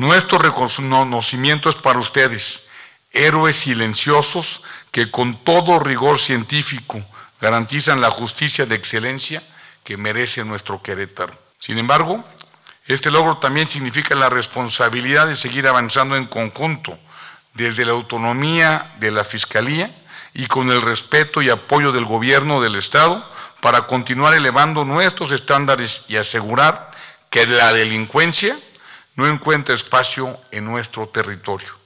Nuestro reconocimiento es para ustedes, héroes silenciosos que con todo rigor científico garantizan la justicia de excelencia que merece nuestro Querétaro. Sin embargo, este logro también significa la responsabilidad de seguir avanzando en conjunto desde la autonomía de la Fiscalía y con el respeto y apoyo del Gobierno del Estado para continuar elevando nuestros estándares y asegurar que la delincuencia no encuentra espacio en nuestro territorio.